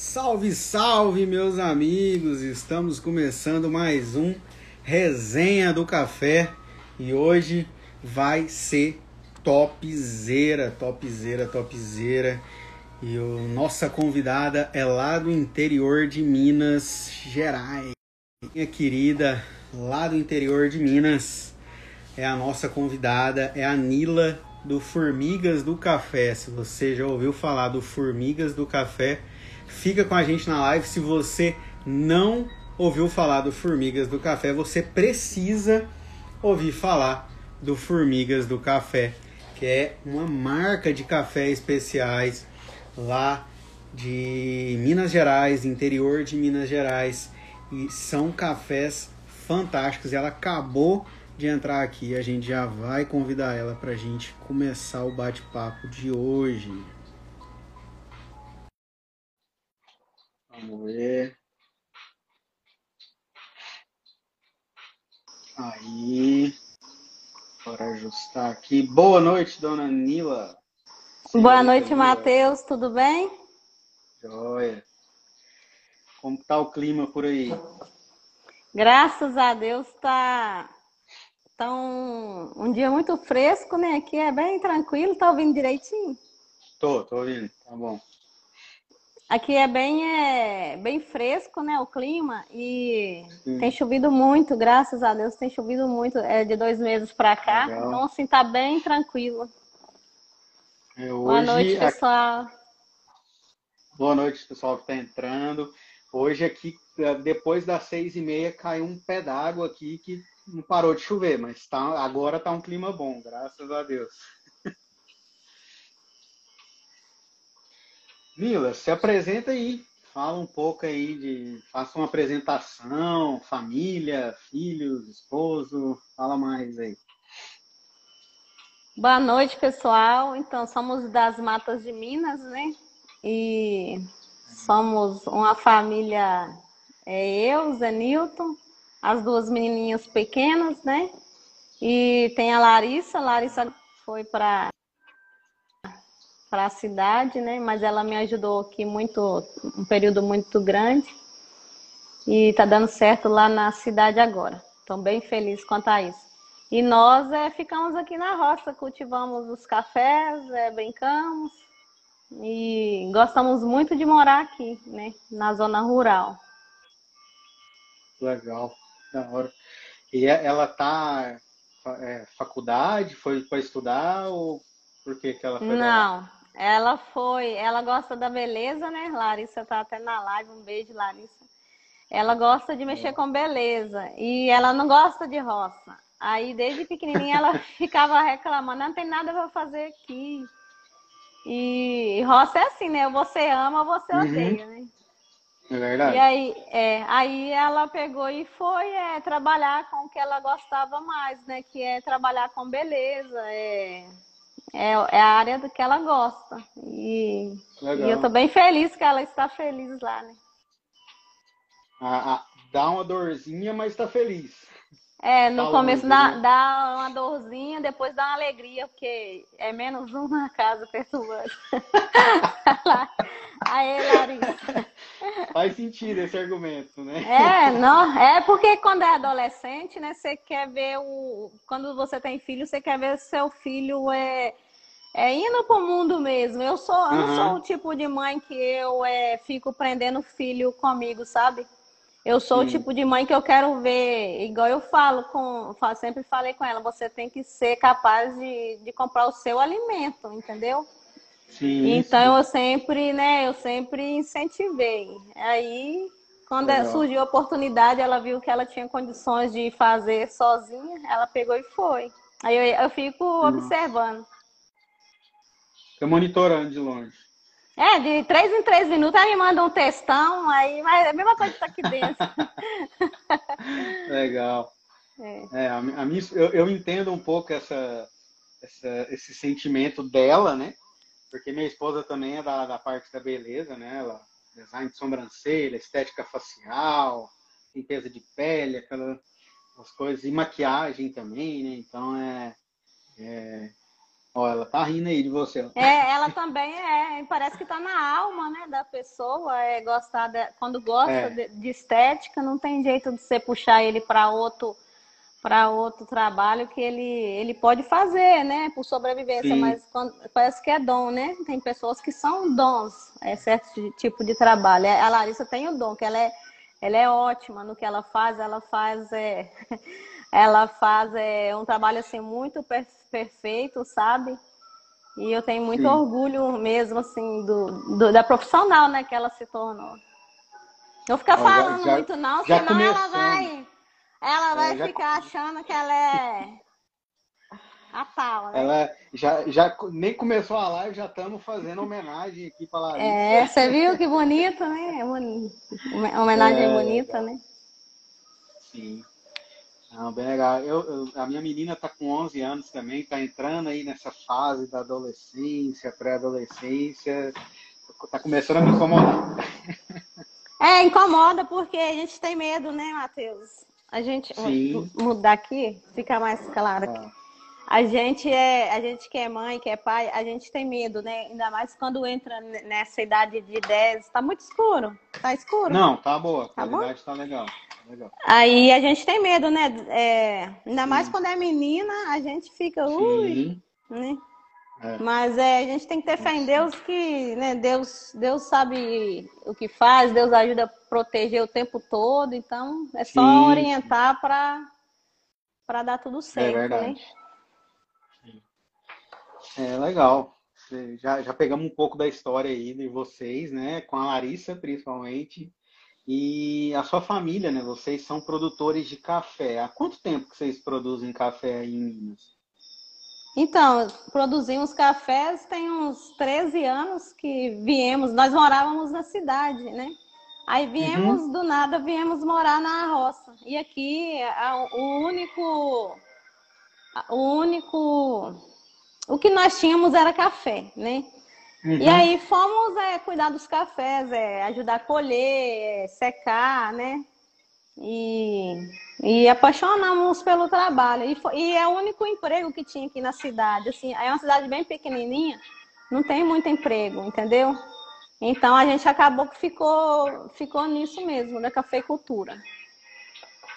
Salve, salve, meus amigos! Estamos começando mais um Resenha do Café e hoje vai ser topzera, topzera, topzera. E o nossa convidada é lá do interior de Minas Gerais. Minha querida, lá do interior de Minas, é a nossa convidada, é a Nila do Formigas do Café. Se você já ouviu falar do Formigas do Café, fica com a gente na live. Se você não ouviu falar do Formigas do Café, você precisa ouvir falar do Formigas do Café, que é uma marca de café especiais lá de Minas Gerais, interior de Minas Gerais, e são cafés fantásticos. Ela acabou de entrar aqui, a gente já vai convidar ela para a gente começar o bate-papo de hoje. Vamos ver. Aí. Bora ajustar aqui. Boa noite, dona Nila. Boa noite, Matheus. Tudo bem? Joia. Como tá o clima por aí? Graças a Deus tá, tá um, um dia muito fresco, né? Aqui é bem tranquilo. Tá ouvindo direitinho? Tô, tô ouvindo. Tá bom. Aqui é bem, é, bem fresco, né, o clima, e Sim. tem chovido muito, graças a Deus, tem chovido muito, é de dois meses para cá, Legal. então assim, tá bem tranquilo. É, hoje, Boa noite, pessoal. Boa noite, pessoal que está entrando. Hoje aqui, é, depois das seis e meia, caiu um pé d'água aqui que não parou de chover, mas tá, agora tá um clima bom, graças a Deus. Mila, se apresenta aí. Fala um pouco aí de. Faça uma apresentação, família, filhos, esposo. Fala mais aí. Boa noite, pessoal. Então, somos das Matas de Minas, né? E somos uma família, é eu, Zé Newton, as duas menininhas pequenas, né? E tem a Larissa. A Larissa foi para para a cidade, né? Mas ela me ajudou aqui muito, um período muito grande. E está dando certo lá na cidade agora. Estou bem feliz quanto a isso. E nós é, ficamos aqui na roça, cultivamos os cafés, é, brincamos e gostamos muito de morar aqui, né? Na zona rural. Legal, da hora. E é, ela tá é, faculdade, foi para estudar ou por que, que ela foi? Não, ela foi, ela gosta da beleza, né? Larissa tá até na live, um beijo, Larissa. Ela gosta de mexer com beleza e ela não gosta de roça. Aí desde pequenininha ela ficava reclamando, não tem nada para fazer aqui. E roça é assim, né? Você ama, você uhum. odeia, né? É verdade. E aí, é, aí ela pegou e foi é, trabalhar com o que ela gostava mais, né? Que é trabalhar com beleza, é é, é a área do que ela gosta. E, e eu tô bem feliz que ela está feliz lá, né? Ah, ah, dá uma dorzinha, mas está feliz. É, no começo dá, né? dá uma dorzinha, depois dá uma alegria, porque é menos um na casa perturbando. Aê, Larissa. Faz sentido esse argumento, né? É, não, é porque quando é adolescente, né, você quer ver o. Quando você tem filho, você quer ver seu filho é, é indo pro mundo mesmo. Eu sou, eu não sou o tipo de mãe que eu é, fico prendendo filho comigo, sabe? Eu sou Sim. o tipo de mãe que eu quero ver, igual eu falo com, sempre falei com ela, você tem que ser capaz de, de comprar o seu alimento, entendeu? Sim, então sim. eu sempre, né, eu sempre incentivei. Aí, quando Legal. surgiu a oportunidade, ela viu que ela tinha condições de fazer sozinha, ela pegou e foi. Aí eu, eu fico observando. Fica monitorando de longe. É, de três em três minutos, ela me manda um textão, aí, mas é a mesma coisa que tá aqui dentro. Legal. É. é a, a minha, eu, eu, entendo um pouco essa, essa, esse sentimento dela, né? Porque minha esposa também é da, da parte da beleza, né? Ela, design de sobrancelha, estética facial, limpeza de pele, aquelas coisas, e maquiagem também, né? Então é, é Ó, ela tá rindo aí de você. É, ela também é, parece que tá na alma, né, da pessoa, é gostar de, quando gosta é. de, de, estética, não tem jeito de você puxar ele para outro para outro trabalho que ele, ele pode fazer, né, por sobrevivência, Sim. mas quando, parece que é dom, né? Tem pessoas que são dons, é certo tipo de trabalho. É, a Larissa tem o dom, que ela é, ela é ótima no que ela faz, ela faz é, ela faz é, um trabalho assim muito perfeito, sabe? E eu tenho muito Sim. orgulho mesmo assim do, do, da profissional, né, que ela se tornou. Não ficar falando já, muito não, senão começando. ela vai ela vai é, ficar achando que ela é a tal, né? Ela já, já nem começou a live, já estamos fazendo homenagem aqui para Larissa. É, você viu que bonito, né? É homenagem é, bonita, né? Sim. Não, bem legal. Eu, eu, a minha menina está com 11 anos também, está entrando aí nessa fase da adolescência, pré-adolescência. Está começando a me incomodar. É, incomoda porque a gente tem medo, né, Matheus? A gente Sim. mudar aqui, fica mais claro aqui. Ah. A gente é, a gente que é mãe, que é pai, a gente tem medo, né? Ainda mais quando entra nessa idade de 10, tá muito escuro. Tá escuro? Não, tá boa. A tá qualidade tá legal. Tá legal. Aí a gente tem medo, né? É, ainda Sim. mais quando é menina, a gente fica, ui, né? É. Mas é, a gente tem que ter fé em Deus que né, Deus, Deus sabe o que faz, Deus ajuda a proteger o tempo todo, então é só Sim. orientar para dar tudo certo. É verdade. Né? É legal. Já, já pegamos um pouco da história aí de vocês, né? Com a Larissa, principalmente. E a sua família, né? Vocês são produtores de café. Há quanto tempo que vocês produzem café aí em Minas? Então, produzimos cafés tem uns 13 anos que viemos, nós morávamos na cidade, né? Aí viemos uhum. do nada, viemos morar na roça. E aqui o único o único o que nós tínhamos era café, né? Uhum. E aí fomos é, cuidar dos cafés, é, ajudar a colher, é, secar, né? E, e apaixonamos pelo trabalho. E, foi, e, é o único emprego que tinha aqui na cidade. Assim, é uma cidade bem pequenininha, não tem muito emprego, entendeu? Então a gente acabou que ficou, ficou nisso mesmo, da cafeicultura.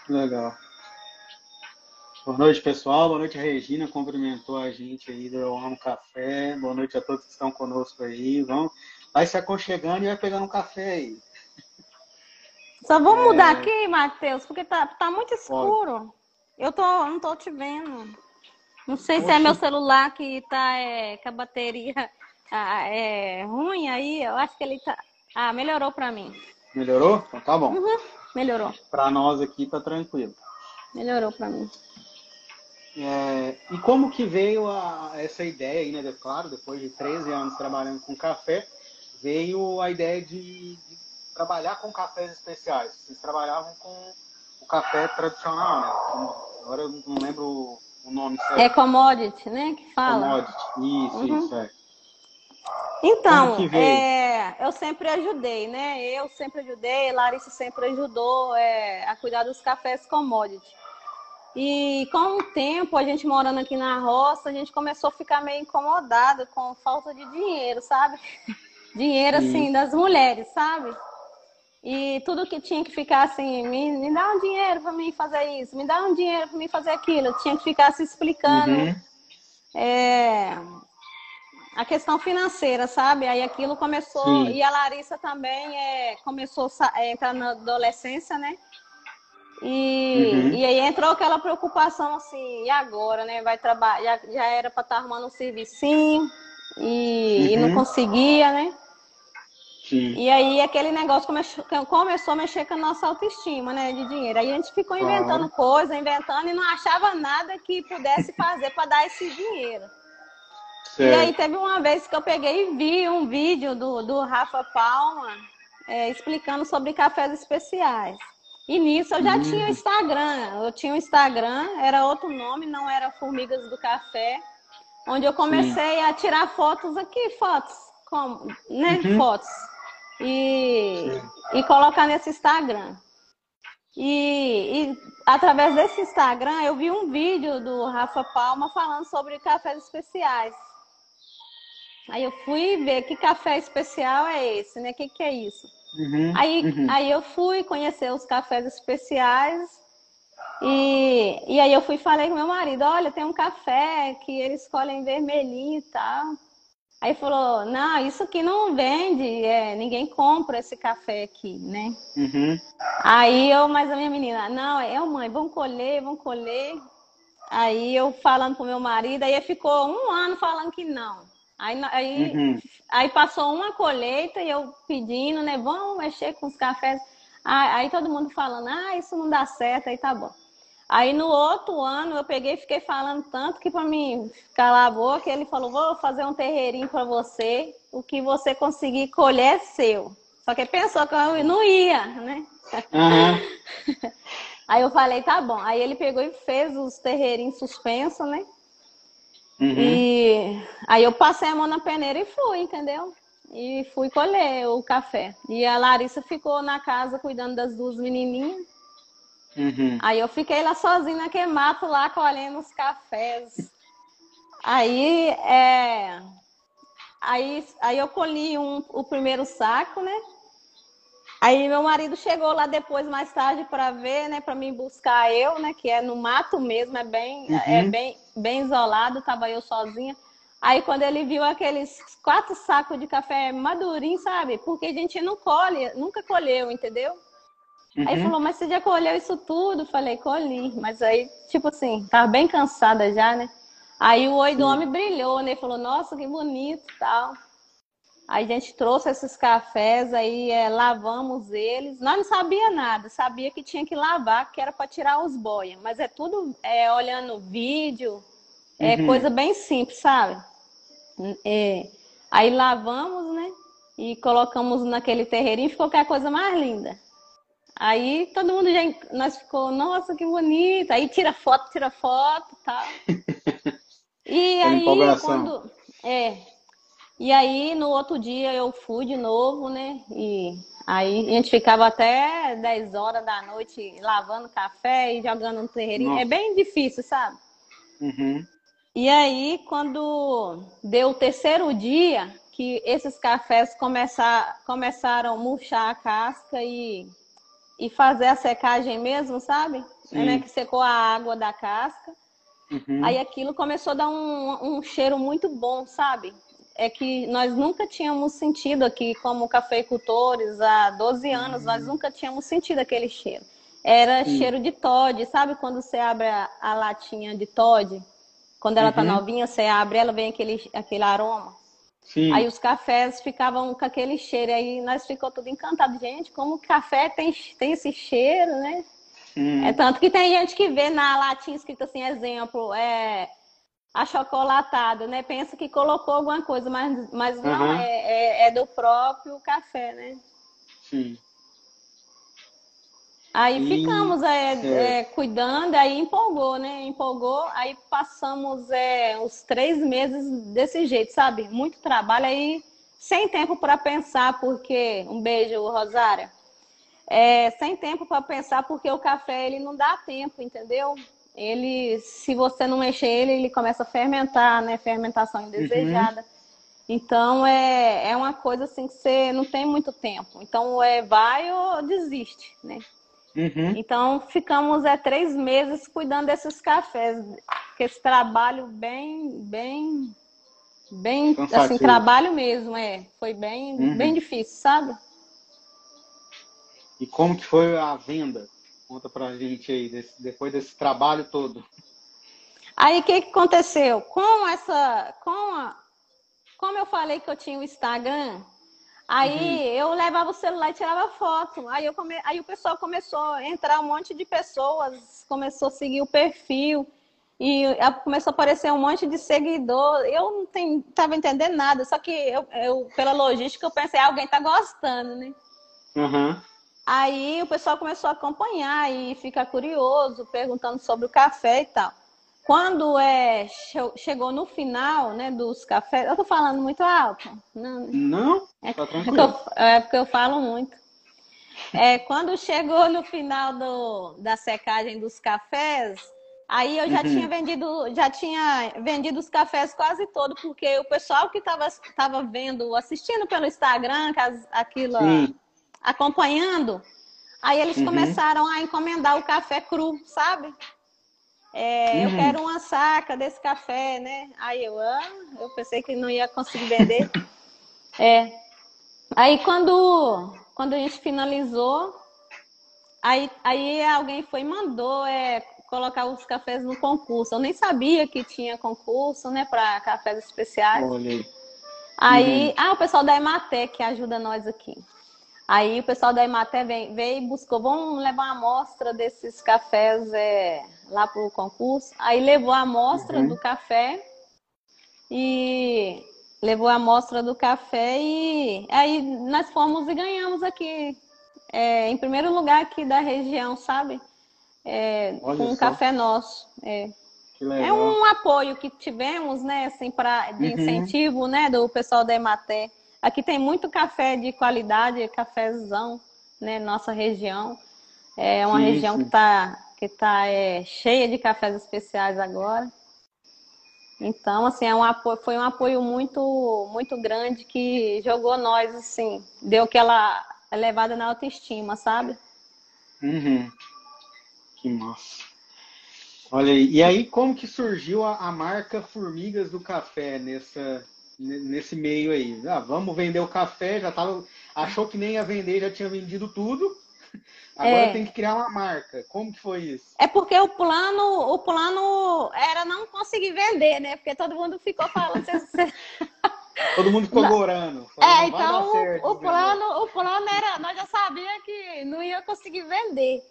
Legal. Boa noite, pessoal. Boa noite, Regina cumprimentou a gente aí do Eu Amo Café. Boa noite a todos que estão conosco aí. Vamos, vai se aconchegando e vai pegando um café aí. Só vou é... mudar aqui, Matheus, porque tá, tá muito escuro. Eu tô, não tô te vendo. Não sei se é meu celular que tá é, com a bateria ah, é ruim aí. Eu acho que ele tá. Ah, melhorou pra mim. Melhorou? Então tá bom. Uhum, melhorou. Pra nós aqui tá tranquilo. Melhorou pra mim. É, e como que veio a, essa ideia aí, né? Claro, depois de 13 anos trabalhando com café, veio a ideia de, de trabalhar com cafés especiais. Vocês trabalhavam com o café tradicional, né? Agora eu não lembro o nome certo. É commodity, né? Que fala. Commodity, isso, uhum. isso, é. Então, é, eu sempre ajudei, né? Eu sempre ajudei, Larissa sempre ajudou é, a cuidar dos cafés commodity. E com o tempo, a gente morando aqui na roça, a gente começou a ficar meio incomodado com falta de dinheiro, sabe? Dinheiro, assim, das mulheres, sabe? E tudo que tinha que ficar assim, me, me dá um dinheiro para mim fazer isso, me dá um dinheiro para mim fazer aquilo. Eu tinha que ficar se explicando uhum. é, a questão financeira, sabe? Aí aquilo começou. Sim. E a Larissa também é, começou a entrar na adolescência, né? E, uhum. e aí entrou aquela preocupação assim, e agora, né? Vai trabalhar, já, já era para estar tá arrumando um servicinho e, uhum. e não uhum. conseguia, né? Sim. E aí aquele negócio começou, começou a mexer com a nossa autoestima, né, de dinheiro. Aí a gente ficou inventando claro. coisa, inventando e não achava nada que pudesse fazer para dar esse dinheiro. Certo. E aí teve uma vez que eu peguei e vi um vídeo do, do Rafa Palma é, explicando sobre cafés especiais. E nisso eu já uhum. tinha o Instagram. Eu tinha o Instagram, era outro nome, não era Formigas do Café, onde eu comecei Sim. a tirar fotos aqui, fotos, como, né, uhum. fotos e, e colocar nesse Instagram. E, e, através desse Instagram eu vi um vídeo do Rafa Palma falando sobre cafés especiais. Aí eu fui ver que café especial é esse, né? O que, que é isso? Uhum, Aí, uhum. aí eu fui conhecer os cafés especiais e, e aí eu fui falei com meu marido, olha, tem um café que eles escolhem vermelhinho e tal. Aí falou, não, isso aqui não vende, é, ninguém compra esse café aqui, né? Uhum. Aí eu, mas a minha menina, não, é mãe, vamos colher, vamos colher. Aí eu falando pro meu marido, aí ficou um ano falando que não. Aí, aí, Uhum. aí passou uma colheita e eu pedindo, né? Vamos mexer com os cafés. Aí, aí todo mundo falando, ah, isso não dá certo, aí tá bom. Aí no outro ano eu peguei e fiquei falando tanto que para mim calar a boca, ele falou: vou fazer um terreirinho para você, o que você conseguir colher é seu. Só que pensou que eu não ia, né? Aham. Aí eu falei, tá bom. Aí ele pegou e fez os terreirinhos suspensos, né? Uhum. E aí eu passei a mão na peneira e fui, entendeu? E fui colher o café. E a Larissa ficou na casa cuidando das duas menininhas. Uhum. Aí eu fiquei lá sozinha naquele mato lá colhendo os cafés. Aí, é... aí, aí eu colhi um, o primeiro saco, né? Aí meu marido chegou lá depois, mais tarde, para ver, né? Para me buscar eu, né? Que é no mato mesmo, é bem, Uhum. é bem, bem isolado, tava eu sozinha. Aí quando ele viu aqueles quatro sacos de café madurinho, sabe? Porque a gente não colhe, nunca colheu, entendeu? Aí Uhum. falou, mas você já colheu isso tudo? Falei, colhi. Mas aí, tipo assim, tava bem cansada já, né? Aí o oi do homem brilhou, né? Falou, nossa, que bonito e tal. Aí a gente trouxe esses cafés, aí é, lavamos eles. Nós não sabia nada, sabia que tinha que lavar, que era para tirar os boia. Mas é tudo é, olhando vídeo, é Uhum. coisa bem simples, sabe? É, aí lavamos, né? E colocamos naquele terreirinho, ficou aquela coisa mais linda. Aí todo mundo já, nós ficou, nossa, que bonito. Aí tira foto, tira foto, tal. E aí quando é, e aí no outro dia eu fui de novo, né? E aí a gente ficava até 10 horas da noite lavando café e jogando no terreirinho. Nossa. É bem difícil, sabe? Uhum. E aí, quando deu o terceiro dia, que esses cafés começar, começaram a murchar a casca e, e fazer a secagem mesmo, sabe? Sim. Né? Que secou a água da casca. Uhum. Aí aquilo começou a dar um, um cheiro muito bom, sabe? É que nós nunca tínhamos sentido aqui, como cafeicultores, há 12 anos, nós nunca tínhamos sentido aquele cheiro. Era Sim. cheiro de Todd, sabe quando você abre a, a latinha de Todd? Quando ela tá Uhum. novinha, você abre, ela vem aquele, aquele aroma. Sim. Aí os cafés ficavam com aquele cheiro, aí nós ficou tudo encantado. Gente, como o café tem, tem esse cheiro, né? Uhum. É tanto que tem gente que vê na latinha escrito assim, exemplo, é achocolatado, né? Pensa que colocou alguma coisa, mas, mas não, Aham. é, é, é do próprio café, né? Sim. Aí E- ficamos é, é. cuidando, aí empolgou, né? Empolgou, aí passamos é, os três meses desse jeito, sabe? Muito trabalho aí, sem tempo para pensar, porque. Um beijo, Rosária. É, sem tempo para pensar, porque o café ele não dá tempo, entendeu? Ele, se você não mexer ele, ele começa a fermentar, né? Fermentação indesejada. Então é, é uma coisa assim que você não tem muito tempo. Então é vai ou desiste, né? Uhum. Então ficamos é, três meses cuidando desses cafés, que esse trabalho bem, bem, bem, Cansativo. assim, trabalho mesmo, é. Foi bem, Uhum. bem difícil, sabe? E como que foi a venda? Conta pra gente aí, desse- depois desse trabalho todo. Aí o que, que aconteceu? Com essa, com a, como eu falei que eu tinha o Instagram, aí eu levava o celular e tirava foto. Aí, eu come, aí o pessoal começou a entrar um monte de pessoas, começou a seguir o perfil. E começou a aparecer um monte de seguidor. Eu não tem- tava entendendo nada, só que eu, eu, pela logística eu pensei, "Ah, alguém tá gostando, né? Uhum. Aí o pessoal começou a acompanhar e ficar curioso, perguntando sobre o café e tal. Quando é, che- chegou no final né, dos cafés, eu tô falando muito alto? Não, né? Não? É, Tá é, tranquilo. eu, é porque eu falo muito. É, quando chegou no final do, da secagem dos cafés, Aí eu já uhum. tinha vendido, já tinha vendido os cafés quase todo, porque o pessoal que estava tava vendo, assistindo pelo Instagram, aquilo, Sim. acompanhando, aí eles uhum. começaram a encomendar o café cru, sabe? É, uhum. Eu quero uma saca desse café, né? Aí eu, ah, eu pensei que não ia conseguir vender. é. Aí quando, quando a gente finalizou, aí, aí alguém foi e mandou é, colocar os cafés no concurso. Eu nem sabia que tinha concurso, né, para cafés especiais. Olha aí. Uhum. ah, o pessoal da Ematec ajuda nós aqui. Aí o pessoal da Ematé veio, veio e buscou, vamos levar uma amostra desses cafés é, lá para o concurso. Aí levou a amostra uhum. do café e levou a amostra do café e aí nós fomos e ganhamos aqui, é, em primeiro lugar aqui da região, sabe? é, com um café nosso. É. é um apoio que tivemos, né, assim, para de uhum. incentivo, né, do pessoal da Ematé. Aqui tem muito café de qualidade, cafezão, né, nossa região. É uma sim, região sim. que está que tá, é, cheia de cafés especiais agora. Então, assim, é um apoio, foi um apoio muito, muito grande que jogou nós, assim, deu aquela elevada na autoestima, sabe? Uhum. Que massa. Olha aí. E aí, como que surgiu a, a marca Formigas do Café nessa, nesse meio aí? Ah, vamos vender o café, já tava. Achou que nem ia vender, já tinha vendido tudo. Agora é. tem que criar uma marca. Como que foi isso? É porque o plano, o plano era não conseguir vender, né? Porque todo mundo ficou falando. todo mundo ficou gorando. É, então o, o plano, o plano era, nós já sabíamos que não ia conseguir vender.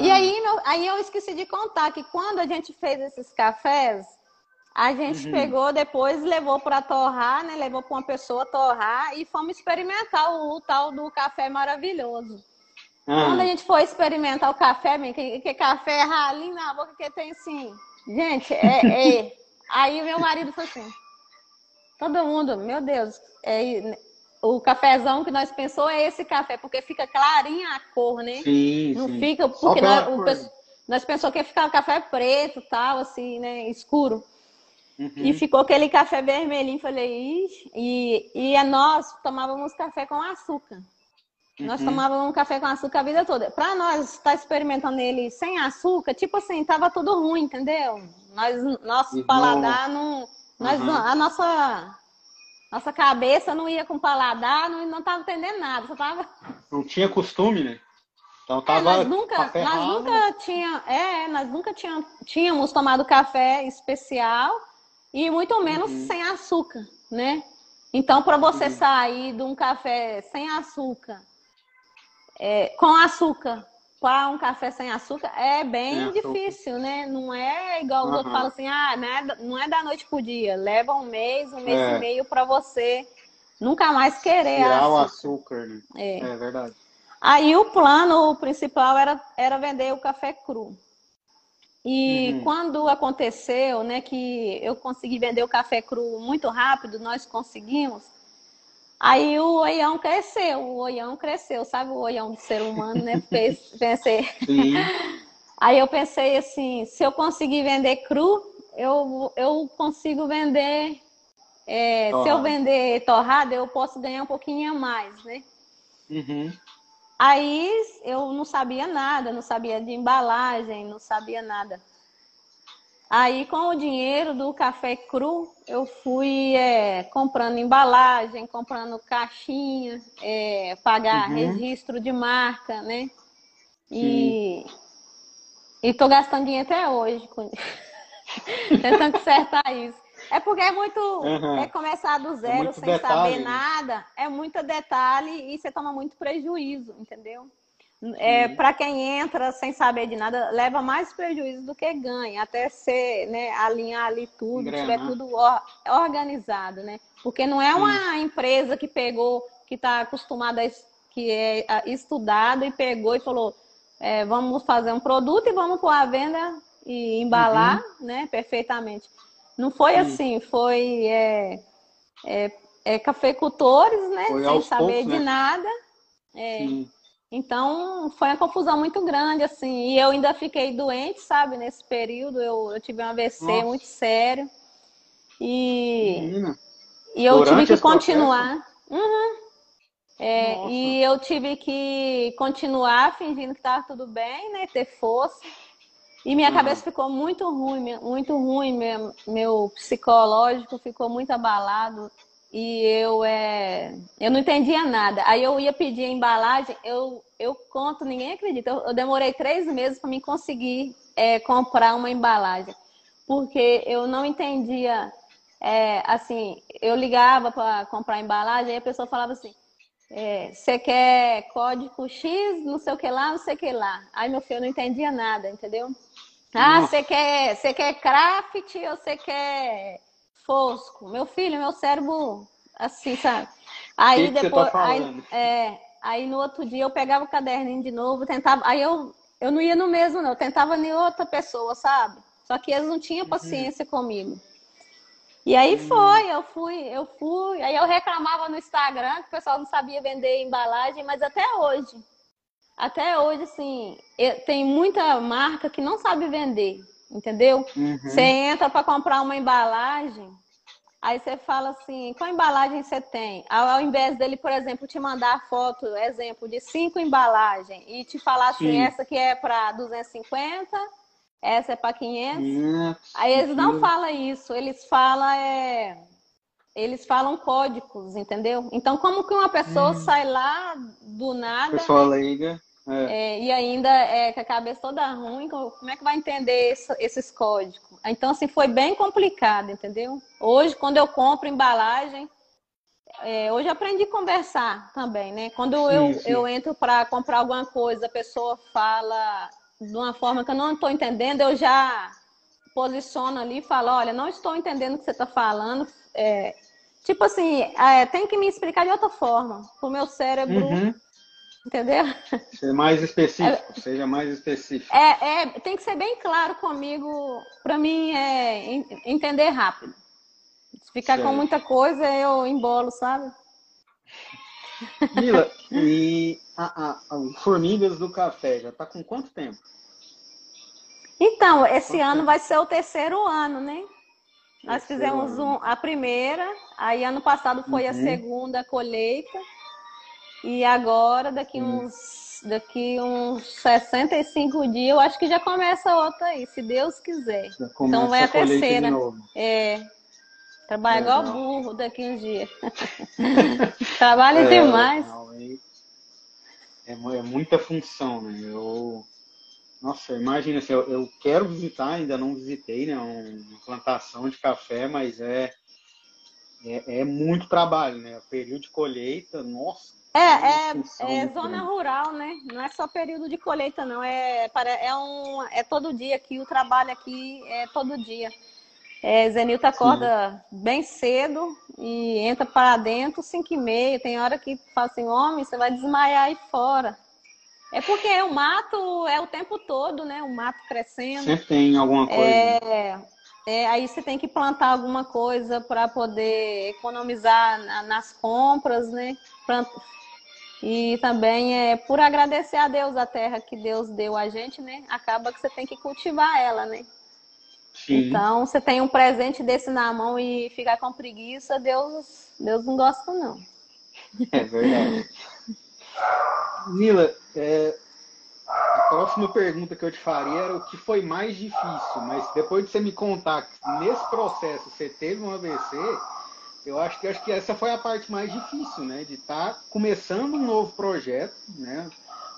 E aí, meu, aí eu esqueci de contar que quando a gente fez esses cafés, a gente uhum. pegou depois, levou para torrar, né? Levou para uma pessoa torrar e fomos experimentar o, o tal do café maravilhoso. Quando a gente foi experimentar o café, que, que café é ralinho na boca, que tem assim. Gente, é, é. Aí meu marido falou assim: todo mundo, meu Deus, é, o cafezão que nós pensou é esse café, porque fica clarinha a cor, né? Sim, Não sim. fica, porque nós, o, nós pensou que ia ficar café preto, tal, assim, né? Escuro. Uhum. E ficou aquele café vermelhinho. Falei, ixi. E, e é nós tomávamos café com açúcar. Uhum. Nós tomávamos café com açúcar a vida toda. Para nós estar tá experimentando ele sem açúcar, tipo assim, tava tudo ruim, entendeu? Nós, nosso paladar não. Nós, uhum. A nossa nossa cabeça não ia com paladar, não, não tava entendendo nada, só tava... Não tinha costume, né? Então tava é, nós nunca, nós nunca tinha, é, nós nunca tinha, tínhamos tomado café especial e muito menos uhum. sem açúcar, né? Então, para você uhum. sair de um café sem açúcar, é, com açúcar, para um café sem açúcar, é bem difícil, né? Não é igual os uhum. outros falam assim, ah, não é, não é da noite pro dia. Leva um mês, um mês é. e meio para você nunca mais querer Tirar açúcar. o açúcar, né? É. é verdade. Aí o plano principal era, era vender o café cru. E uhum. quando aconteceu, né, que eu consegui vender o café cru muito rápido, nós conseguimos, Aí o oião cresceu, o oião cresceu, sabe o oião do ser humano, né? Pensei. Sim. Aí eu pensei assim, se eu conseguir vender cru, eu, eu consigo vender. É, se eu vender torrada, eu posso ganhar um pouquinho a mais, né? Uhum. Aí eu não sabia nada, não sabia de embalagem, não sabia nada. Aí, com o dinheiro do café cru, eu fui é, comprando embalagem, comprando caixinha, é, pagar uhum. registro de marca, né? E, e tô gastando dinheiro até hoje, com... tentando consertar isso. É porque é muito. Uhum. É começar do é zero sem detalhe. saber nada, é muito detalhe e você toma muito prejuízo, entendeu? É, para quem entra sem saber de nada, leva mais prejuízo do que ganha, até ser, né, alinhar ali tudo, tiver tudo or, organizado, né? Porque não é uma Sim. empresa que pegou, que está acostumada, a, que é estudada e pegou e falou, é, vamos fazer um produto e vamos pôr a venda e embalar, uhum. né, perfeitamente. Não foi Sim. assim, foi é, é, é cafeicultores, né, foi sem saber poucos, de né? nada. É, Então, foi uma confusão muito grande, assim. E eu ainda fiquei doente, sabe, nesse período. Eu, eu tive um AVC Nossa. muito sério. E, Menina. e eu Durante tive que continuar. Uhum. É, e eu tive que continuar fingindo que estava tudo bem, né? Ter força. E minha cabeça ficou muito ruim, muito ruim, meu, meu psicológico ficou muito abalado e eu é, eu não entendia nada. Aí eu ia pedir a embalagem, eu, eu conto, ninguém acredita. Eu, demorei três meses para me conseguir é, comprar uma embalagem, porque eu não entendia. É, assim, eu ligava para comprar embalagem, aí a pessoa falava assim: é, você quer código X, não sei o que lá, não sei o que lá. Aí meu filho eu não entendia nada, entendeu? Ah, você quer, você quer craft ou você quer fosco? Meu filho, meu cérebro, assim, sabe? Aí que depois, que tá aí, é, aí no outro dia eu pegava o caderninho de novo, tentava, aí eu, eu não ia no mesmo, não, eu tentava em outra pessoa, sabe? Só que eles não tinham uhum. paciência uhum. comigo. E aí hum. foi, eu fui, eu fui. Aí eu reclamava no Instagram que o pessoal não sabia vender embalagem, mas até hoje, até hoje, assim, tem muita marca que não sabe vender, entendeu? Uhum. Você entra para comprar uma embalagem, aí você fala assim, qual embalagem você tem? Ao invés dele, por exemplo, te mandar foto, exemplo, de cinco embalagens e te falar assim, Sim. essa aqui é para 250 essa é para 500. Aí eles não falam isso, eles falam é eles falam códigos, entendeu? Então, como que uma pessoa hum. sai lá do nada. Pessoa né? leiga. É. É, e ainda é com a cabeça toda ruim, como é que vai entender esse, esses códigos? Então, assim, foi bem complicado, entendeu? Hoje, quando eu compro embalagem, é, hoje aprendi a conversar também, né? Quando sim, eu, sim. eu entro para comprar alguma coisa, a pessoa fala de uma forma que eu não estou entendendo, eu já posiciono ali e falo, olha, não estou entendendo o que você está falando. É, tipo assim, é, tem que me explicar de outra forma, para o meu cérebro. Uhum. Entendeu? Seja mais específico, é, seja mais específico. É, é, tem que ser bem claro comigo, para mim é entender rápido. Se ficar certo. com muita coisa, eu embolo, sabe? Mila, e a, a, a Formigas do Café já está com quanto tempo? Então, esse quanto ano tempo? vai ser o terceiro ano, né? Nós fizemos um, a primeira, aí ano passado foi uhum. a segunda colheita. E agora, daqui uns, daqui uns 65 dias, eu acho que já começa outra aí, se Deus quiser. Então vai a, a terceira. É. Trabalha igual burro daqui uns dias. Trabalha é, demais. É, é, muita função, né? Eu, nossa, imagina assim, eu, eu, quero visitar, ainda não visitei, né? Uma plantação de café, mas é, é, é muito trabalho, né? Período de colheita, nossa. É, é, é zona grande. rural, né? Não é só período de colheita, não. É, é, um, é todo dia aqui, o trabalho aqui é todo dia. É, Zenilton acorda Sim. bem cedo e entra para dentro 5 e meia. Tem hora que fala assim, homem, você vai desmaiar aí fora. É porque o mato é o tempo todo, né? O mato crescendo. Sempre tem alguma coisa. É, é aí você tem que plantar alguma coisa para poder economizar nas compras, né? E também é por agradecer a Deus a terra que Deus deu a gente, né? Acaba que você tem que cultivar ela, né? Sim. Então, você tem um presente desse na mão e ficar com preguiça, Deus, Deus não gosta, não. É verdade. Nila, é, a próxima pergunta que eu te faria era o que foi mais difícil, mas depois de você me contar que nesse processo você teve um AVC, eu acho que acho que essa foi a parte mais difícil, né? De estar tá começando um novo projeto, né?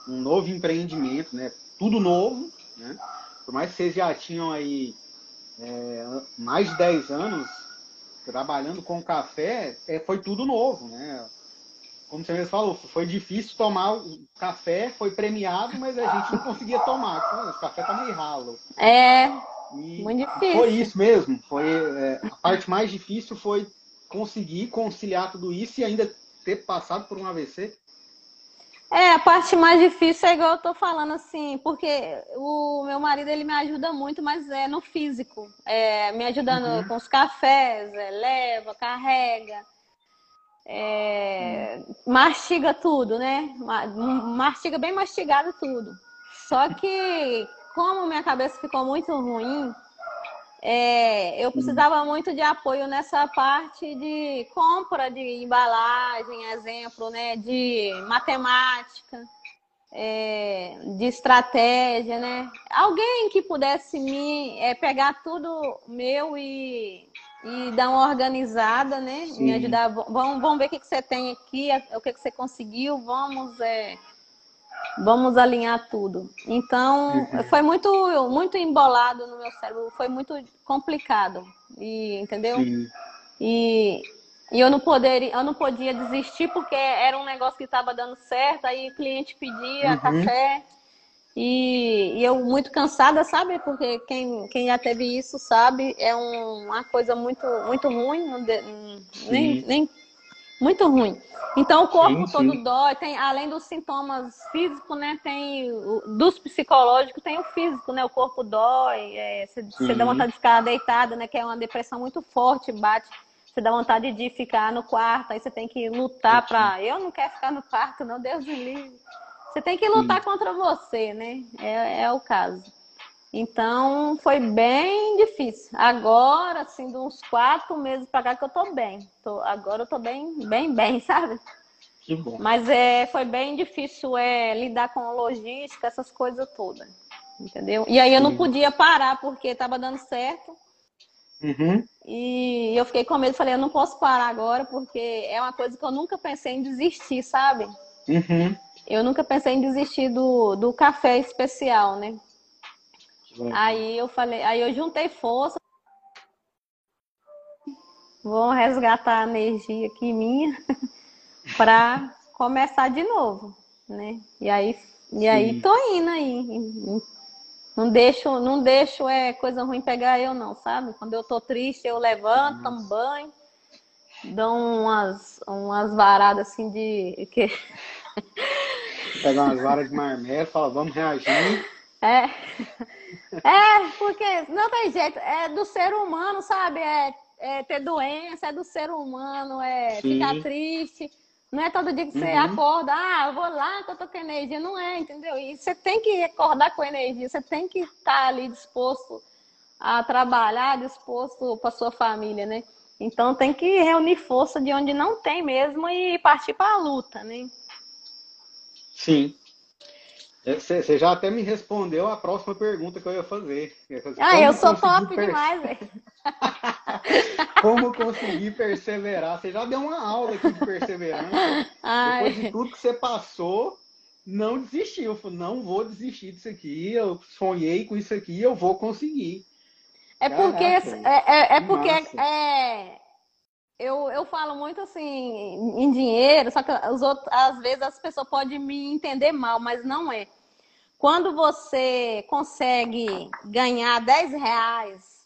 Um novo empreendimento, né? Tudo novo, né? Por mais que vocês já tinham aí é, mais de 10 anos trabalhando com café, é, foi tudo novo, né? Como você mesmo falou, foi difícil tomar o café, foi premiado, mas a gente não conseguia tomar. O café tá meio ralo. É, e muito difícil. Foi isso mesmo. Foi, é, a parte mais difícil foi conseguir conciliar tudo isso e ainda ter passado por um AVC. É, a parte mais difícil é igual eu tô falando assim, porque o meu marido ele me ajuda muito, mas é no físico, é, me ajudando uhum. com os cafés, é, leva, carrega. é, mastiga tudo, né? Mastiga bem mastigado tudo. Só que, como minha cabeça ficou muito ruim, é, eu precisava muito de apoio nessa parte de compra de embalagem, exemplo, né? De matemática é, de estratégia, né? Alguém que pudesse me é, pegar tudo meu e, e dar uma organizada, né? Sim. Me ajudar. Vamos, vamos ver o que, que você tem aqui, o que, que você conseguiu, vamos, é, vamos alinhar tudo. Então, uhum. foi muito, muito embolado no meu cérebro, foi muito complicado. E, entendeu? Sim. E e eu não, poderia, eu não podia desistir porque era um negócio que estava dando certo, aí o cliente pedia uhum. café. E, e, eu muito cansada, sabe? Porque quem, quem já teve isso sabe, é um, uma coisa muito, muito ruim, nem, nem muito ruim. Então o corpo sim, todo sim. dói, tem, além dos sintomas físicos, né? Tem dos psicológicos, tem o físico, né? O corpo dói, é, você, você dá vontade de ficar deitada, né? Que é uma depressão muito forte, bate você dá vontade de ficar no quarto, aí você tem que lutar para. Eu não quero ficar no quarto, não, Deus me livre. Você tem que lutar Sim. contra você, né? É, é o caso. Então foi bem difícil. Agora, assim, de uns quatro meses para cá que eu tô bem. Tô, agora eu tô bem, bem, bem, sabe? Que bom. Mas é, foi bem difícil é, lidar com logística, essas coisas todas. Entendeu? E aí eu não podia parar porque estava dando certo. Uhum. E eu fiquei com medo, falei, eu não posso parar agora, porque é uma coisa que eu nunca pensei em desistir, sabe? Uhum. Eu nunca pensei em desistir do, do café especial, né? Uhum. Aí eu falei, aí eu juntei força. Vou resgatar a energia aqui minha para começar de novo, né? E aí, e aí tô indo aí, não deixo, não deixo é coisa ruim pegar eu não, sabe? Quando eu tô triste, eu levanto, tomo banho, dou umas, umas varadas assim de. Que... Pegar umas varas de marmelo, fala, vamos reagir. É. É, porque não tem jeito, é do ser humano, sabe? É, é ter doença, é do ser humano, é Sim. ficar triste. Não é todo dia que você uhum. acorda, ah, eu vou lá que eu tô com energia. Não é, entendeu? E você tem que acordar com energia, você tem que estar ali disposto a trabalhar, disposto para sua família, né? Então tem que reunir força de onde não tem mesmo e partir para a luta, né? Sim. Você já até me respondeu a próxima pergunta que eu ia fazer. ah, eu sou top per... demais, velho. Como conseguir perseverar? Você já deu uma aula aqui de perseverança. Ai. Depois de tudo que você passou, não desistiu. Eu falei, não vou desistir disso aqui. Eu sonhei com isso aqui, eu vou conseguir. É porque, é, é, é porque é, eu, eu falo muito assim em dinheiro, só que os outros, às vezes as pessoas podem me entender mal, mas não é. Quando você consegue ganhar 10 reais,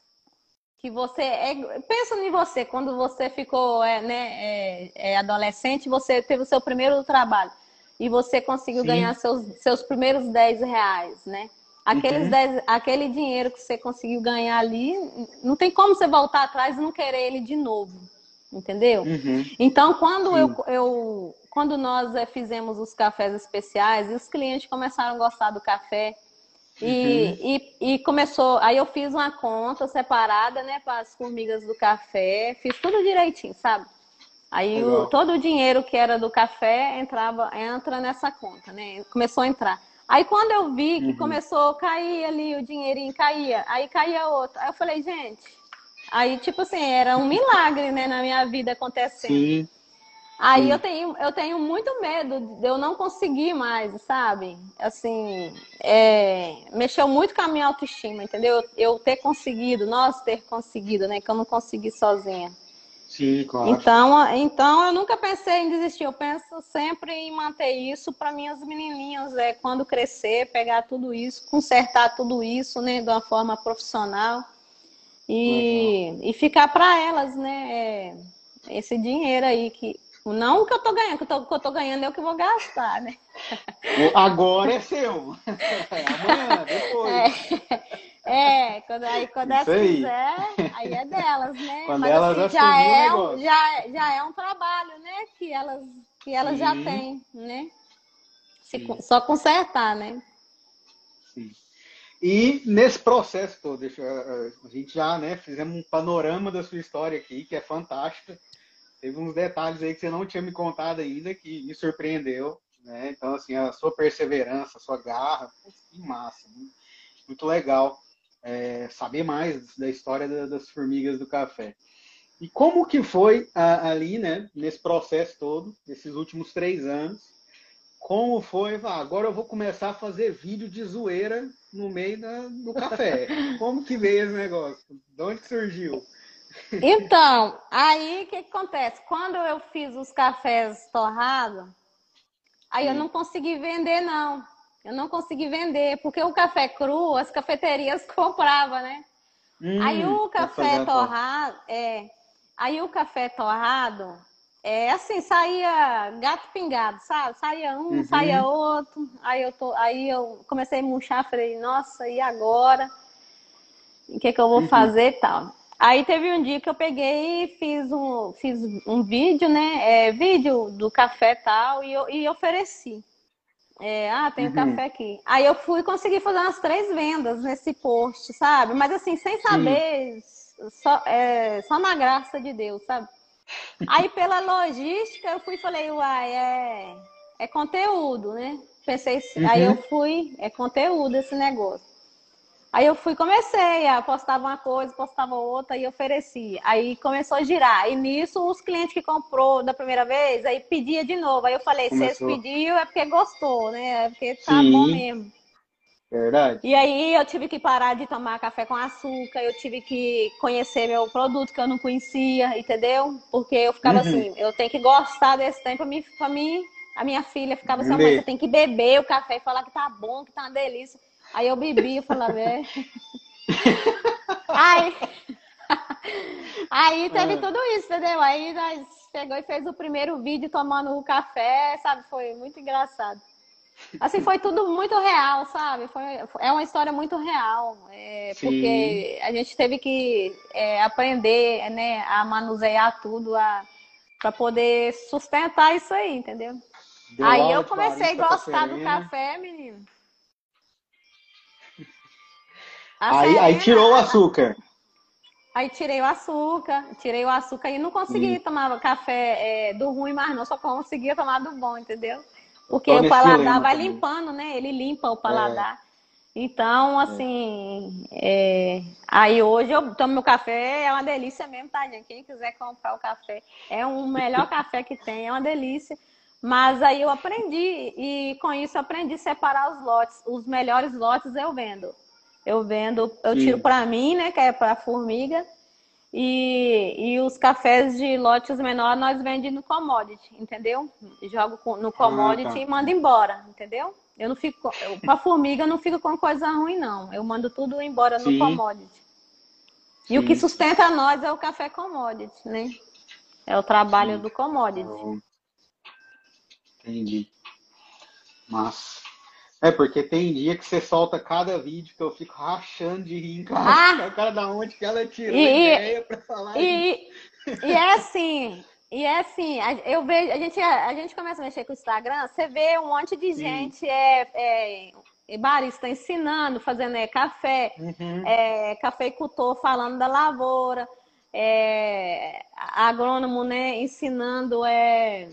que você. É, pensa em você, quando você ficou é, né, é, é adolescente, você teve o seu primeiro trabalho e você conseguiu Sim. ganhar seus, seus primeiros 10 reais, né? Aqueles uhum. 10, aquele dinheiro que você conseguiu ganhar ali, não tem como você voltar atrás e não querer ele de novo entendeu? Uhum. Então, quando eu, eu, quando nós é, fizemos os cafés especiais, os clientes começaram a gostar do café e, uhum. e, e, começou. Aí eu fiz uma conta separada, né, para as formigas do café, fiz tudo direitinho, sabe? Aí o, todo o dinheiro que era do café entrava, entra nessa conta, né? Começou a entrar. Aí quando eu vi que uhum. começou a cair ali o dinheirinho, caía, aí caía outro. Aí eu falei, gente, Aí, tipo assim, era um milagre, né, na minha vida acontecendo. Sim. Aí Sim. eu tenho, eu tenho muito medo de eu não conseguir mais, sabe? Assim, é, mexeu muito com a minha autoestima, entendeu? Eu ter conseguido, nós ter conseguido, né? Que eu não consegui sozinha. Sim, claro. Então, então eu nunca pensei em desistir. Eu penso sempre em manter isso para minhas menininhas, é quando crescer, pegar tudo isso, consertar tudo isso, né, de uma forma profissional e, e ficar para elas, né? É, esse dinheiro aí que. Não que eu tô ganhando, que eu tô, que eu tô ganhando é o que eu vou gastar, né? Agora é seu. Amanhã, depois. É, É, quando, aí quando elas aí. quiser, aí é delas, né? Quando Mas elas assim, já, é um, já, já é um trabalho, né? Que elas, que elas já têm, né? Se, só consertar, né? E nesse processo todo, deixa, a gente já né, fizemos um panorama da sua história aqui, que é fantástica. Teve uns detalhes aí que você não tinha me contado ainda, que me surpreendeu. Né? Então, assim, a sua perseverança, a sua garra, que massa, muito legal é, saber mais da história das formigas do café. E como que foi ali, né, nesse processo todo, nesses últimos três anos, como foi, ah, agora eu vou começar a fazer vídeo de zoeira no meio da, do café. Como que veio esse negócio? De onde surgiu? Então, aí o que, que, acontece? Quando eu fiz os cafés torrados, aí Sim. eu não consegui vender, não. Eu não consegui vender, porque o café cru, as cafeterias compravam, né? Hum, aí o café torrado, é, aí o café torrado, é assim, saía gato pingado, sabe? Saía um, uhum. saía outro. Aí eu tô, aí eu comecei a murchar, falei, nossa, e agora? O que que eu vou uhum. fazer e tal? Aí teve um dia que eu peguei e fiz um, fiz um vídeo, né? É, vídeo do café e tal, e, eu, e ofereci. É, ah, tem uhum. café aqui. Aí eu fui conseguir fazer umas três vendas nesse post, sabe? Mas assim, sem saber, só, é, só na graça de Deus, sabe? Aí pela logística eu fui e falei, uai, é, é conteúdo, né? Pensei, uhum. aí eu fui, é conteúdo esse negócio. Aí eu fui, comecei a postar uma coisa, postava outra e oferecia. Aí começou a girar. E nisso, os clientes que comprou da primeira vez, aí pedia de novo. Aí eu falei, se pediu é porque gostou, né? É porque tá Sim. bom mesmo. Verdade. E aí eu tive que parar de tomar café com açúcar, eu tive que conhecer meu produto que eu não conhecia, entendeu? Porque eu ficava uhum. assim, eu tenho que gostar desse tempo pra mim, pra mim a minha filha ficava assim, mãe, você tem que beber o café e falar que tá bom, que tá uma delícia. Aí eu bebi, eu falava, é. aí, aí teve é. tudo isso, entendeu? Aí nós pegou e fez o primeiro vídeo tomando o café, sabe? Foi muito engraçado. Assim, foi tudo muito real, sabe? Foi, é uma história muito real. É, porque a gente teve que é, aprender né, a manusear tudo para poder sustentar isso aí, entendeu? Deu aí eu comecei a gostar do café, menino. aí, aí tirou o açúcar. Aí tirei o açúcar, tirei o açúcar e não consegui hum. tomar café é, do ruim mais não, só conseguia tomar do bom, entendeu? Porque o paladar vai também. limpando, né? Ele limpa o paladar. É. Então, assim, é... aí hoje eu tomo meu café, é uma delícia mesmo, tá, gente? Quem quiser comprar o café, é o melhor café que tem, é uma delícia. Mas aí eu aprendi, e com isso aprendi a separar os lotes. Os melhores lotes eu vendo. Eu vendo, eu tiro para mim, né, que é para formiga, e, e os cafés de lotes menores nós vendemos no commodity, entendeu? Jogo no commodity ah, tá. e mando embora, entendeu? Eu não fico, para formiga eu não fico com coisa ruim não. Eu mando tudo embora Sim. no commodity. Sim. E o que sustenta nós é o café commodity, né? É o trabalho Sim. do commodity. Entendi. Massa. É, porque tem dia que você solta cada vídeo que eu fico rachando de rir em casa. Ah, cara da onde que ela tirou e, ideia pra falar e, e é assim, e é assim, eu vejo, a gente, a gente começa a mexer com o Instagram, você vê um monte de gente é, é, barista ensinando, fazendo é, café, uhum. é, cafeicultor falando da lavoura, é, agrônomo, né, ensinando é,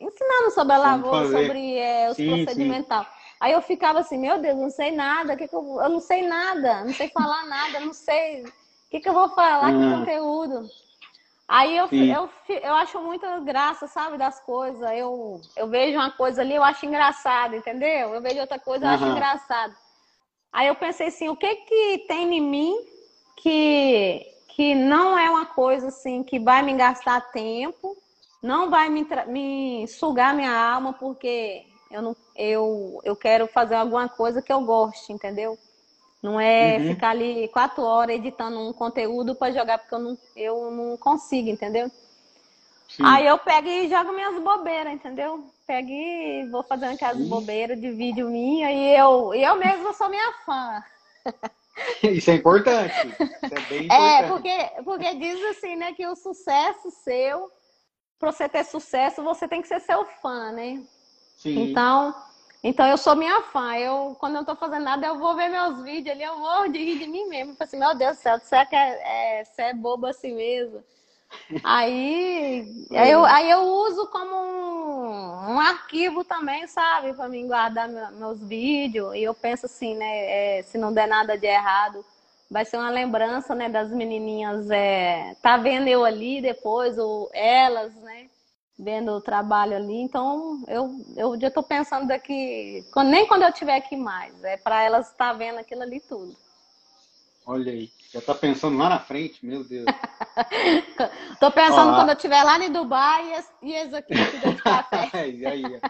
ensinando sobre a lavoura, sobre é, os procedimentais. Aí eu ficava assim, meu Deus, não sei nada, que, que eu, eu não sei nada, não sei falar nada, não sei o que, que eu vou falar, que ah. conteúdo. Aí eu, eu, eu acho muita graça, sabe, das coisas. Eu, eu vejo uma coisa ali, eu acho engraçado, entendeu? Eu vejo outra coisa, eu uhum. acho engraçado. Aí eu pensei assim, o que que tem em mim que, que não é uma coisa assim que vai me gastar tempo, não vai me, me sugar minha alma, porque eu, não, eu, eu quero fazer alguma coisa que eu goste, entendeu? Não é uhum. ficar ali quatro horas editando um conteúdo para jogar, porque eu não, eu não consigo, entendeu? Sim. Aí eu pego e jogo minhas bobeiras, entendeu? Pego e vou fazendo aquelas bobeiras de vídeo minha e eu, eu mesmo sou minha fã. Isso é importante. Isso é bem é, importante. É, porque, porque diz assim, né, que o sucesso seu, para você ter sucesso, você tem que ser seu fã, né? Sim. Então, então eu sou minha fã. Eu, quando eu não tô fazendo nada, eu vou ver meus vídeos ali, eu vou de rir de mim mesmo. Eu falo assim, meu Deus do céu, você é, é, você é bobo assim mesmo. Aí, aí, eu, aí eu uso como um, um arquivo também, sabe? Para mim guardar meus vídeos. E eu penso assim, né? É, se não der nada de errado, vai ser uma lembrança, né? Das menininhas é, tá vendo eu ali depois, ou elas, né? Vendo o trabalho ali. Então, eu, eu já estou pensando daqui, nem quando eu estiver aqui mais, é para elas estar tá vendo aquilo ali tudo. Olha aí, já tá pensando lá na frente, meu Deus. Tô pensando Ó, quando eu estiver lá em Dubai e esse aqui de café. aí, aí,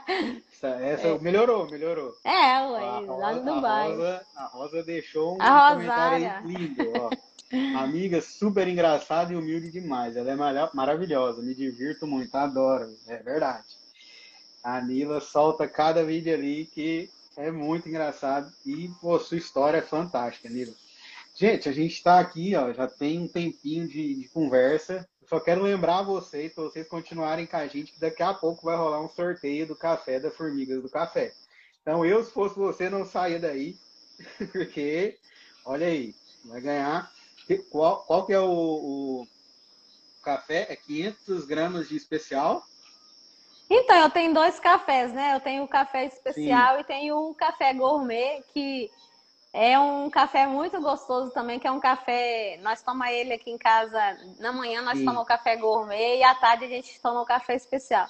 essa, essa é. melhorou, melhorou. É, ué, lá em Dubai. A Rosa, a Rosa deixou um a comentário lindo, ó. Amiga super engraçada e humilde demais. Ela é maravilhosa, me divirto muito, adoro. É verdade. A Nila solta cada vídeo ali que é muito engraçado e pô, sua história é fantástica, Nila. Gente, a gente está aqui, ó, já tem um tempinho de, de conversa. Eu só quero lembrar vocês, para vocês continuarem com a gente, que daqui a pouco vai rolar um sorteio do café da Formigas do Café. Então, eu, se fosse você, não saia daí, porque, olha aí, vai ganhar. Qual, qual que é o, o café? É 500 gramas de especial? Então, eu tenho dois cafés, né? Eu tenho o café especial Sim. e tenho o café gourmet, que é um café muito gostoso também, que é um café. Nós tomamos ele aqui em casa. Na manhã nós Sim. tomamos café gourmet e à tarde a gente toma o café especial.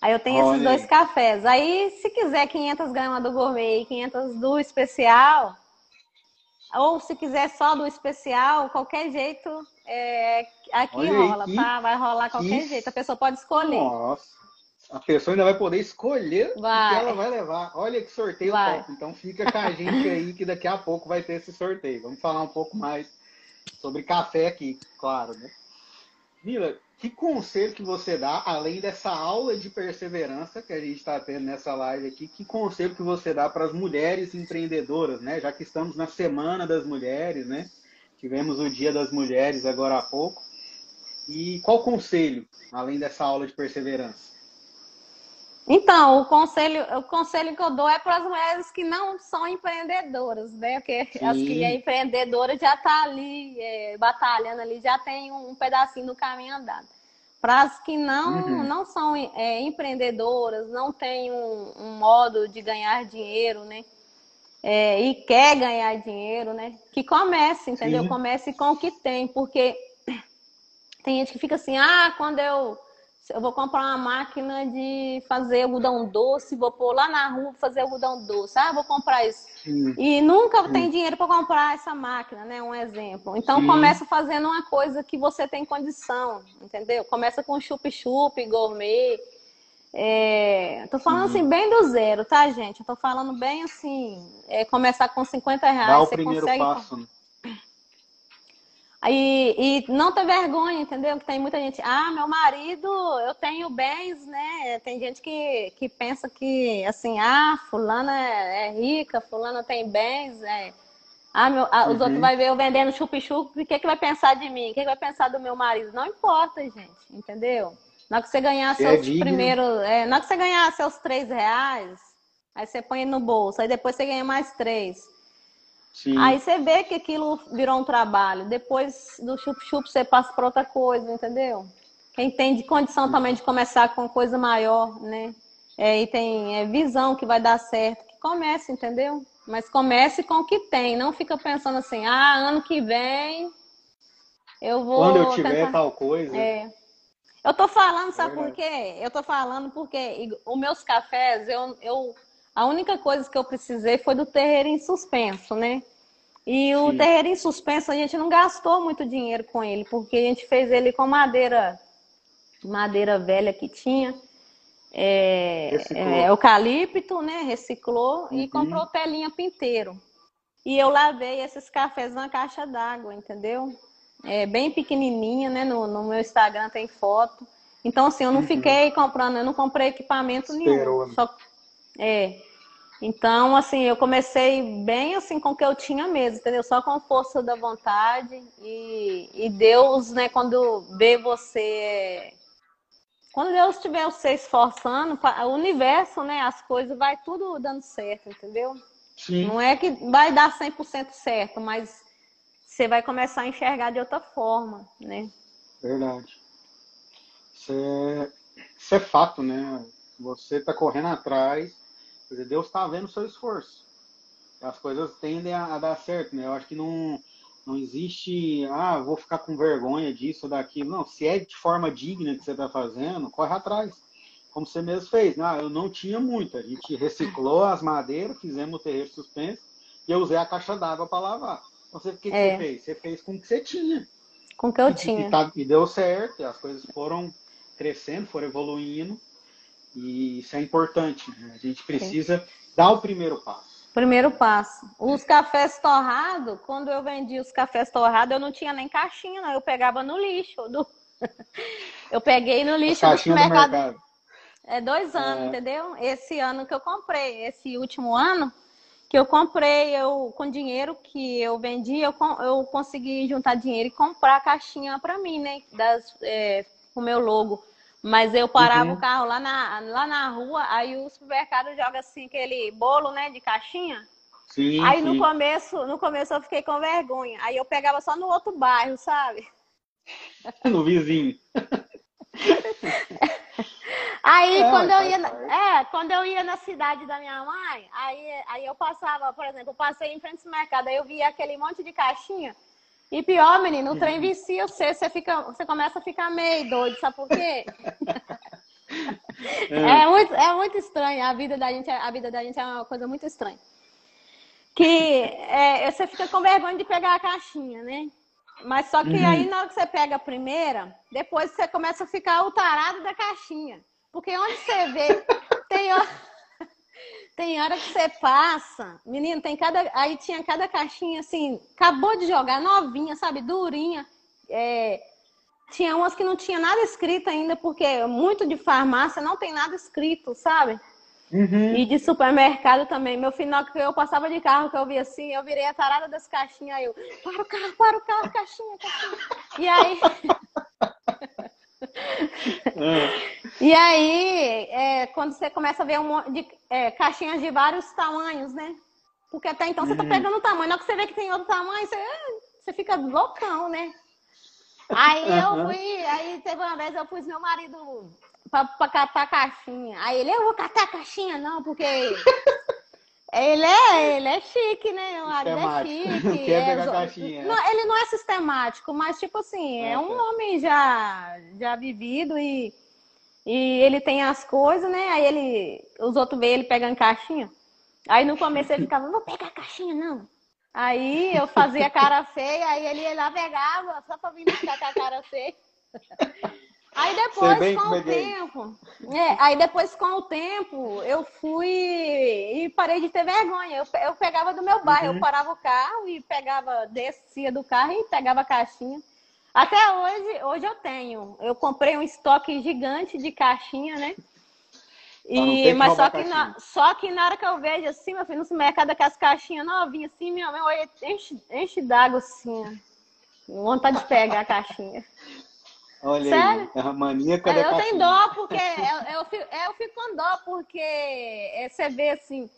Aí eu tenho Olha esses dois cafés. Aí, se quiser 500 gramas do gourmet e 500 do especial, ou se quiser só do especial, qualquer jeito, é, aqui Olha rola, aí, tá? Vai rolar qualquer que... jeito. A pessoa pode escolher. Nossa a pessoa ainda vai poder escolher vai. o que ela vai levar. Olha que sorteio vai. top. Então fica com a gente aí que daqui a pouco vai ter esse sorteio. Vamos falar um pouco mais sobre café aqui, claro, né? Mila, que conselho que você dá, além dessa aula de perseverança que a gente está tendo nessa live aqui, que conselho que você dá para as mulheres empreendedoras, né? Já que estamos na Semana das Mulheres, né? Tivemos o Dia das Mulheres agora há pouco. E qual conselho, além dessa aula de perseverança? Então, o conselho, o conselho que eu dou é para as mulheres que não são empreendedoras, né? Porque Sim. as que é empreendedora já está ali é, batalhando ali, já tem um pedacinho do caminho andado. Para as que não, uhum. não são é, empreendedoras, não têm um, um, modo de ganhar dinheiro, né? É, e quer ganhar dinheiro, né? Que comece, entendeu? Sim. Comece com o que tem, porque tem gente que fica assim, ah, quando eu eu vou comprar uma máquina de fazer algodão doce, vou pôr lá na rua fazer algodão doce. Ah, vou comprar isso. Sim. E nunca Sim. tem dinheiro para comprar essa máquina, né? Um exemplo. Então Sim. começa fazendo uma coisa que você tem condição, entendeu? Começa com chup-chup, gourmet. É... Tô falando assim bem do zero, tá, gente? Eu tô falando bem assim, é começar com 50 reais. Dá o primeiro consegue... passo. Né? E, e não ter vergonha, entendeu? Que tem muita gente, ah, meu marido, eu tenho bens, né? Tem gente que, que pensa que, assim, ah, fulana é, é rica, fulana tem bens, é... Ah, meu, ah, os uhum. outros vão ver eu vendendo chup-chup, o que, que vai pensar de mim? O que, que vai pensar do meu marido? Não importa, gente, entendeu? Na hora que você ganhar é seus é primeiros... É, na hora que você ganhar seus três reais, aí você põe no bolso, aí depois você ganha mais três. Sim. Aí você vê que aquilo virou um trabalho. Depois do chup-chup você passa para outra coisa, entendeu? Quem tem de condição também de começar com coisa maior, né? É, e tem é, visão que vai dar certo, que comece, entendeu? Mas comece com o que tem, não fica pensando assim, ah, ano que vem eu vou. Quando eu tiver tentar... tal coisa. É. Eu tô falando, sabe é por quê? Eu tô falando porque os meus cafés, eu, eu a única coisa que eu precisei foi do terreiro em suspenso, né? E o Sim. terreiro em suspenso a gente não gastou muito dinheiro com ele, porque a gente fez ele com madeira, madeira velha que tinha, é, é, eucalipto, né? Reciclou uhum. e comprou telinha pinteiro. E eu lavei esses cafés na caixa d'água, entendeu? É bem pequenininha, né? No, no, meu Instagram tem foto. Então, assim, eu não uhum. fiquei comprando, eu não comprei equipamento Esperou, nenhum. Né? Só, é, Então, assim, eu comecei bem assim com o que eu tinha mesmo, entendeu? Só com força da vontade e, e Deus, né, quando vê você quando Deus estiver você esforçando, o universo, né, as coisas vai tudo dando certo, entendeu? Sim. Não é que vai dar 100% certo, mas você vai começar a enxergar de outra forma, né? Verdade. Isso é, isso é fato, né? Você está correndo atrás, Deus está vendo o seu esforço. As coisas tendem a, a dar certo, né? Eu acho que não não existe, ah, vou ficar com vergonha disso ou daquilo. Não, se é de forma digna que você está fazendo, corre atrás. Como você mesmo fez. Não, eu não tinha muito. A gente reciclou as madeiras, fizemos o terreiro suspenso e eu usei a caixa d'água para lavar. Então, você, o que, é. você fez? Você fez com o que você tinha. Com o que eu e, tinha. E, tá, e deu certo, as coisas foram crescendo, foram evoluindo. E isso é importante. Né? A gente precisa Sim. dar o primeiro passo. Primeiro passo. Os cafés torrados, quando eu vendia os cafés torrados, eu não tinha nem caixinha, não. Eu pegava no lixo. Do... eu peguei no lixo do supermercado. mercado. É dois anos, é. entendeu? Esse ano que eu comprei, esse último ano que eu comprei, eu com dinheiro que eu vendi, eu, eu consegui juntar dinheiro e comprar a caixinha para mim, né? Das, é, o meu logo. Mas eu parava uhum. o carro lá na, lá na rua, aí o supermercado joga assim aquele bolo, né, de caixinha. Sim, aí sim. no começo, no começo eu fiquei com vergonha. Aí eu pegava só no outro bairro, sabe? No vizinho. aí é, quando eu ia, é, quando eu ia na cidade da minha mãe, aí, aí eu passava, por exemplo, eu passei em frente ao mercado, aí eu via aquele monte de caixinha. E pior, menino, o trem uhum. vicia você, você, fica, você começa a ficar meio doido, sabe por quê? É. é, muito, é muito estranho, a vida da gente, a vida da gente é uma coisa muito estranha. Que é, você fica com vergonha de pegar a caixinha, né? Mas só que uhum. aí na hora que você pega a primeira, depois você começa a ficar o tarado da caixinha. Porque onde você vê, tem, tem hora que você passa, menino, tem cada. Aí tinha cada caixinha assim, acabou de jogar, novinha, sabe? Durinha. É, tinha umas que não tinha nada escrito ainda, porque muito de farmácia não tem nada escrito, sabe? Uhum. E de supermercado também. Meu final que eu passava de carro, que eu vi assim, eu virei a tarada das caixinhas. Aí eu, para o carro, para o carro, caixinha, caixinha. E aí. E aí, é, quando você começa a ver um monte de é, caixinhas de vários tamanhos, né? Porque até então você tá uhum. pegando o tamanho, na hora que você vê que tem outro tamanho, você, você fica loucão, né? Aí eu fui, aí teve uma vez eu pus meu marido pra, pra catar a caixinha. Aí ele, eu vou catar a caixinha, não, porque ele é, ele é chique, né? O marido é chique. Quer é, pegar caixinha. Não, ele não é sistemático, mas tipo assim, é, é um homem já, já vivido e e ele tem as coisas, né? Aí ele, os outros veem ele pegando caixinha. Aí no começo ele ficava, vou pegar caixinha, não. Aí eu fazia cara feia, aí ele ia lá pegava, só pra vir buscar com a cara feia. Aí depois, com o é é tempo, é, aí depois com o tempo, eu fui e parei de ter vergonha. Eu, eu pegava do meu bairro, uhum. eu parava o carro e pegava, descia do carro e pegava a caixinha. Até hoje, hoje eu tenho. Eu comprei um estoque gigante de caixinha, né? E, mas só que, na, só que na hora que eu vejo assim, meu filho, no mercado com as caixinhas novinhas, assim, minha mãe olha, enche, enche d'água assim. Vontade de pegar a caixinha. Olha Sério? aí, a maníaca da Eu caixinha. tenho dó, porque eu, eu, fico, eu fico com dó, porque é, você vê assim,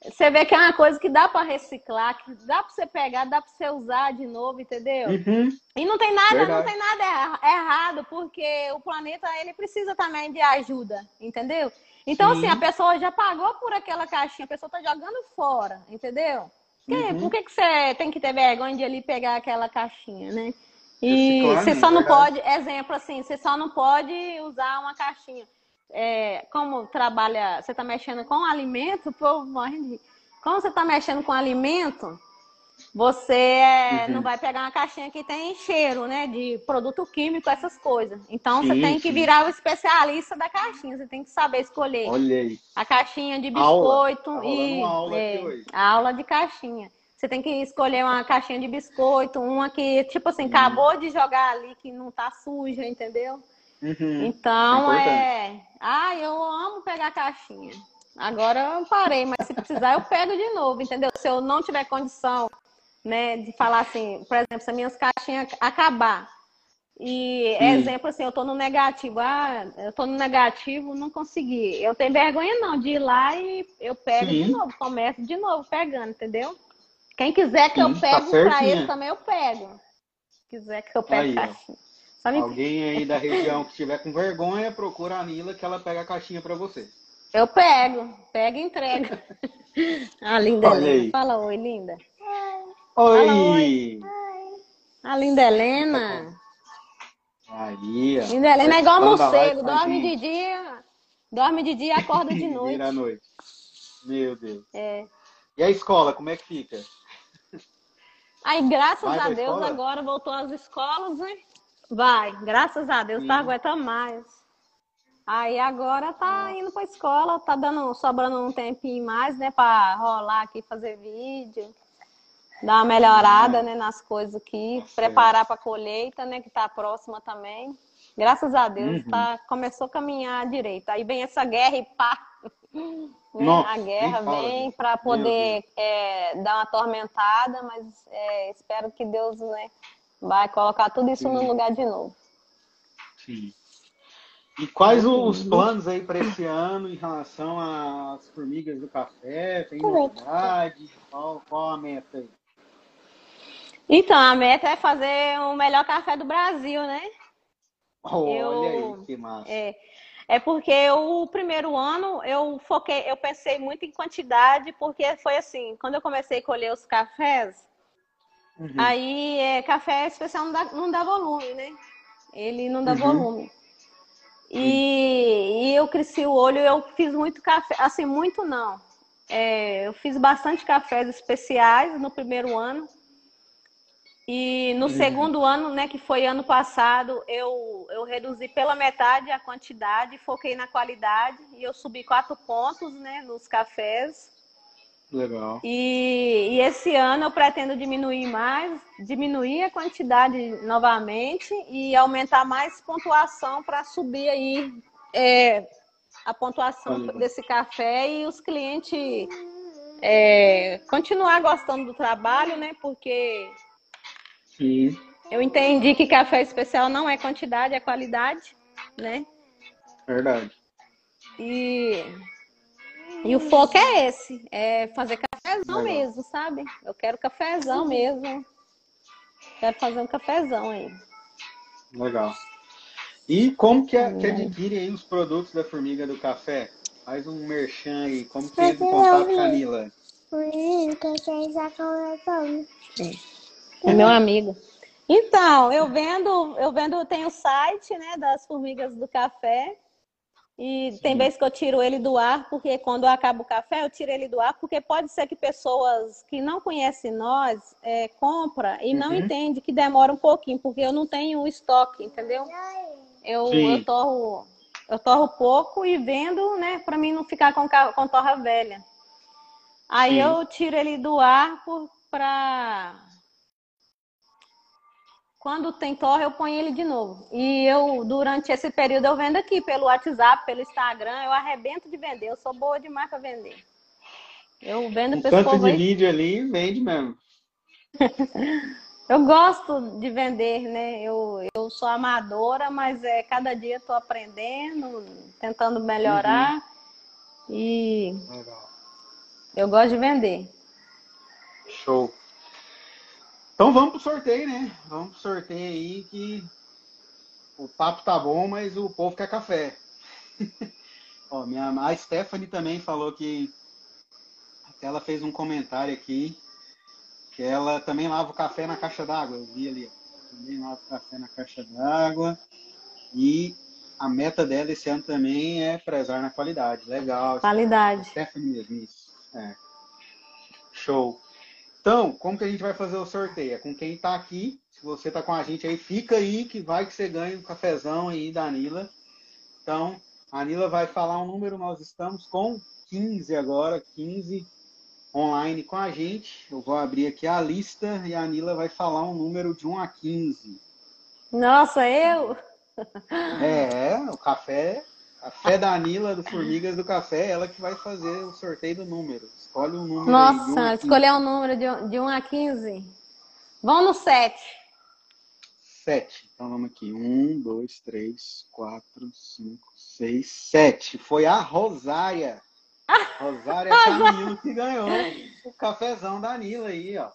você vê que é uma coisa que dá para reciclar, que dá para você pegar, dá para você usar de novo, entendeu? Uhum. E não tem nada, Verdade. não tem nada errado, porque o planeta ele precisa também de ajuda, entendeu? Então Sim. assim, a pessoa já pagou por aquela caixinha, a pessoa tá jogando fora, entendeu? Uhum. Por que, que você tem que ter vergonha de ali pegar aquela caixinha, né? E você só não pode, exemplo assim, você só não pode usar uma caixinha é, como trabalha, você está mexendo com alimento, o povo morre de... Como você está mexendo com alimento, você é, uhum. não vai pegar uma caixinha que tem cheiro, né? De produto químico, essas coisas. Então sim, você tem que virar o especialista da caixinha. Você tem que saber escolher a caixinha de biscoito aula. e aula é, a aula de caixinha. Você tem que escolher uma caixinha de biscoito, uma que, tipo assim, uhum. acabou de jogar ali, que não tá suja, entendeu? Uhum. Então é. Ah, eu amo pegar caixinha. Agora eu parei, mas se precisar eu pego de novo, entendeu? Se eu não tiver condição, né, de falar assim, por exemplo, se as minhas caixinhas acabar, e Sim. exemplo assim, eu tô no negativo, ah, eu tô no negativo, não consegui. Eu tenho vergonha não de ir lá e eu pego Sim. de novo, começo de novo pegando, entendeu? Quem quiser que Sim, eu pego tá para ele também eu pego. Se quiser que eu pegue aí, caixinha. Alguém aí da região que estiver com vergonha, procura a Nila que ela pega a caixinha para você. Eu pego, pega e entrega. a linda Helena. Fala oi, linda. Oi. Fala, oi. A linda Helena. Maria. Linda Helena é igual morcego, dorme de dia, dorme de dia e acorda de noite. Vira à noite. Meu Deus. É. E a escola, como é que fica? Aí, graças Vai a Deus, escola? agora voltou às escolas, né? Vai, graças a Deus, Sim. tá aguentando mais. Aí agora tá indo pra escola, tá dando, sobrando um tempinho mais, né, pra rolar aqui, fazer vídeo, dar uma melhorada, né, nas coisas aqui, tá preparar pra colheita, né, que tá próxima também. Graças a Deus, uhum. tá, começou a caminhar direito. Aí vem essa guerra e pá, né? Nossa, a guerra vem para poder é, dar uma atormentada, mas é, espero que Deus né, vai colocar tudo isso Sim. no lugar de novo. Sim. E quais os planos aí para esse ano em relação às formigas do café? Tem novidade? Qual, qual a meta aí? Então, a meta é fazer o melhor café do Brasil, né? Olha eu, aí, que massa. É, é porque o primeiro ano eu foquei, eu pensei muito em quantidade, porque foi assim, quando eu comecei a colher os cafés, uhum. aí é, café especial não dá, não dá volume, né? Ele não dá uhum. volume. E, e, eu cresci o olho, eu fiz muito café, assim, muito não. É, eu fiz bastante cafés especiais no primeiro ano. E no uhum. segundo ano, né, que foi ano passado, eu, eu reduzi pela metade a quantidade, foquei na qualidade e eu subi quatro pontos, né, nos cafés. Legal. E, e esse ano eu pretendo diminuir mais, diminuir a quantidade novamente e aumentar mais pontuação para subir aí é, a pontuação desse café e os clientes é, continuar gostando do trabalho, né, porque Sim. Eu entendi que café especial não é quantidade, é qualidade, né? Verdade. E, e o foco é esse, é fazer cafezão Legal. mesmo, sabe? Eu quero cafezão mesmo. Quero fazer um cafezão aí. Legal. E como que, que adquire aí os produtos da Formiga do Café? Faz um merchan aí. Como que eles contato com a Camila? Sim. É meu amigo. Então, eu vendo, eu vendo, tem o site, né, das formigas do café. E Sim. tem vezes que eu tiro ele do ar, porque quando acaba o café, eu tiro ele do ar, porque pode ser que pessoas que não conhecem nós é, compra e uhum. não entende que demora um pouquinho, porque eu não tenho estoque, entendeu? Eu, eu torro, eu torro pouco e vendo, né, para mim não ficar com, com torra velha. Aí Sim. eu tiro ele do ar para quando tem torre, eu ponho ele de novo. E eu, durante esse período, eu vendo aqui pelo WhatsApp, pelo Instagram, eu arrebento de vender. Eu sou boa demais para vender. Eu vendo um tanto de vídeo ali, vende mesmo. eu gosto de vender, né? Eu, eu sou amadora, mas é, cada dia estou aprendendo, tentando melhorar. Uhum. E Legal. eu gosto de vender. Show. Então vamos pro sorteio, né? Vamos pro sorteio aí que o papo tá bom, mas o povo quer café. Ó, minha, a Stephanie também falou que ela fez um comentário aqui que ela também lava o café na caixa d'água. Eu vi ali. Também lava o café na caixa d'água. E a meta dela esse ano também é prezar na qualidade. Legal. Qualidade. Stephanie mesmo, isso. É. Show. Então, como que a gente vai fazer o sorteio? É com quem está aqui. Se você está com a gente aí, fica aí que vai que você ganha um cafezão aí da Anila. Então, a Anila vai falar um número, nós estamos com 15 agora, 15 online com a gente. Eu vou abrir aqui a lista e a Anila vai falar um número de 1 a 15. Nossa, eu? É, o café Café da Anila, do Formigas do Café, ela que vai fazer o sorteio do número. Escolhe um número. Nossa, aí, escolher um número de, de 1 a 15. Vamos no 7. 7. Então vamos aqui. 1, 2, 3, 4, 5, 6, 7. Foi a Rosária. Rosária Camilo que ganhou o cafezão da Anila aí, ó.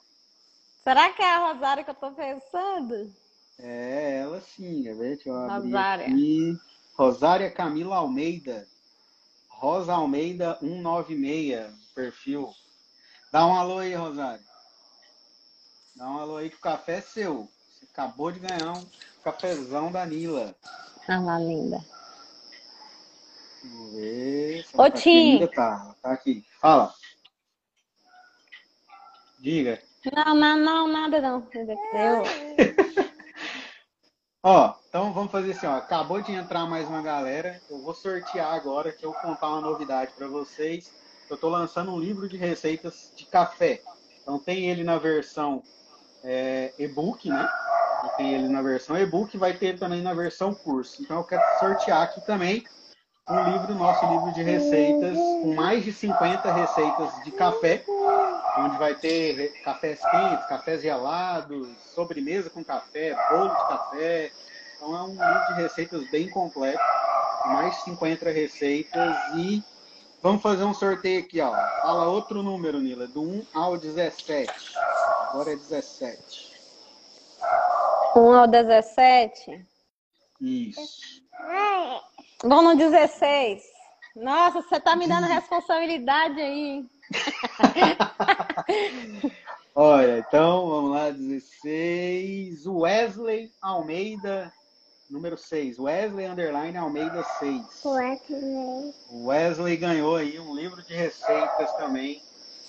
Será que é a Rosária que eu tô pensando? É, ela sim, é ver? Deixa eu abrir Rosária. aqui. Rosária Camila Almeida. Rosa Almeida 196, perfil. Dá um alô aí, Rosária. Dá um alô aí que o café é seu. Você acabou de ganhar um cafezão da Nila. Ah lá, linda. Vamos ver. Ô, tá aqui Tim. Tá, tá aqui. Fala. Diga. Não, não, não, nada não. Eu, Ó, então vamos fazer assim, ó. Acabou de entrar mais uma galera. Eu vou sortear agora, que eu vou contar uma novidade para vocês. Eu estou lançando um livro de receitas de café. Então tem ele na versão é, e-book, né? E tem ele na versão e-book, vai ter também na versão curso. Então eu quero sortear aqui também um livro, nosso livro de receitas, com mais de 50 receitas de café, onde vai ter cafés quentes, cafés gelados, sobremesa com café, bolo de café. Então é um livro de receitas bem completo, com mais de 50 receitas e vamos fazer um sorteio aqui, ó. Fala outro número, Nila, do 1 ao 17. Agora é 17. 1 ao 17. Isso. Vamos no 16. Nossa, você tá me dando responsabilidade aí. Olha, então vamos lá, 16. Wesley Almeida, número 6. Wesley Underline Almeida 6. O Wesley ganhou aí um livro de receitas também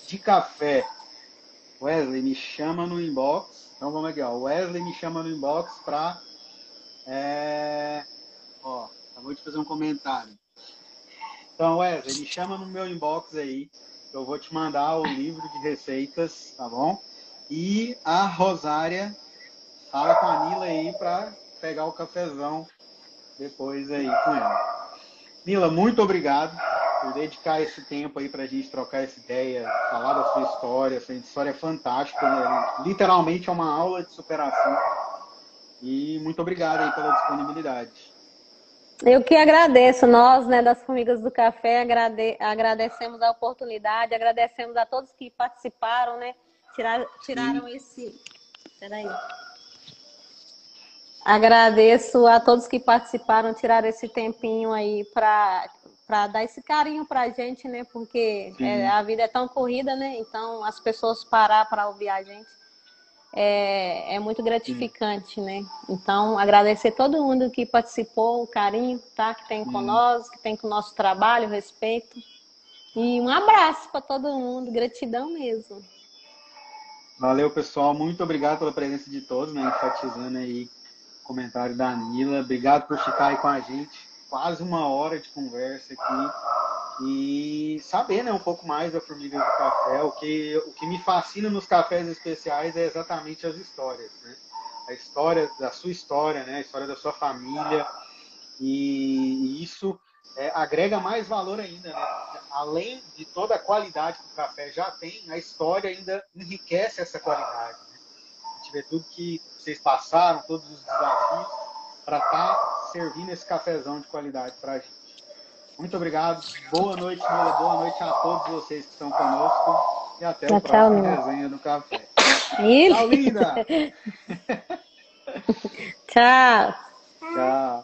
de café. Wesley, me chama no inbox. Então vamos aqui, ó. Wesley me chama no inbox pra. É... Ó, acabou de fazer um comentário. Então, Wesley, me chama no meu inbox aí. Eu vou te mandar o livro de receitas, tá bom? E a Rosária fala com a Nila aí pra pegar o cafezão depois aí com ela. Nila, muito obrigado por dedicar esse tempo aí pra gente trocar essa ideia, falar da sua história. Essa história é fantástica, né? literalmente é uma aula de superação. E muito obrigado aí pela disponibilidade. Eu que agradeço, nós, né, das Formigas do Café, agrade- agradecemos a oportunidade, agradecemos a todos que participaram, né, tirar- tiraram esse... Peraí. Agradeço a todos que participaram, tiraram esse tempinho aí para para dar esse carinho pra gente, né, porque Sim. é, a vida é tão corrida, né, então as pessoas parar para ouvir a gente é, é muito gratificante, né? Então, agradecer todo mundo que participou, o carinho, tá? Que tem Sim. conosco, que tem com o nosso trabalho, respeito. E um abraço para todo mundo, gratidão mesmo. Valeu, pessoal. Muito obrigado pela presença de todos, né? Enfatizando aí comentário da Nila. Obrigado por ficar aí com a gente. Quase uma hora de conversa aqui. E saber né, um pouco mais da Formiga do Café. O que, o que me fascina nos cafés especiais é exatamente as histórias. Né? A história da sua história, né? a história da sua família. E isso é, agrega mais valor ainda. Né? Além de toda a qualidade que o café já tem, a história ainda enriquece essa qualidade. Né? A gente vê tudo que vocês passaram, todos os desafios, para estar tá servindo esse cafezão de qualidade para a gente. Muito obrigado, boa noite, Mila, boa noite a todos vocês que estão conosco e até o próximo resenha do café. Ele? Tchau, linda! tchau! Tchau!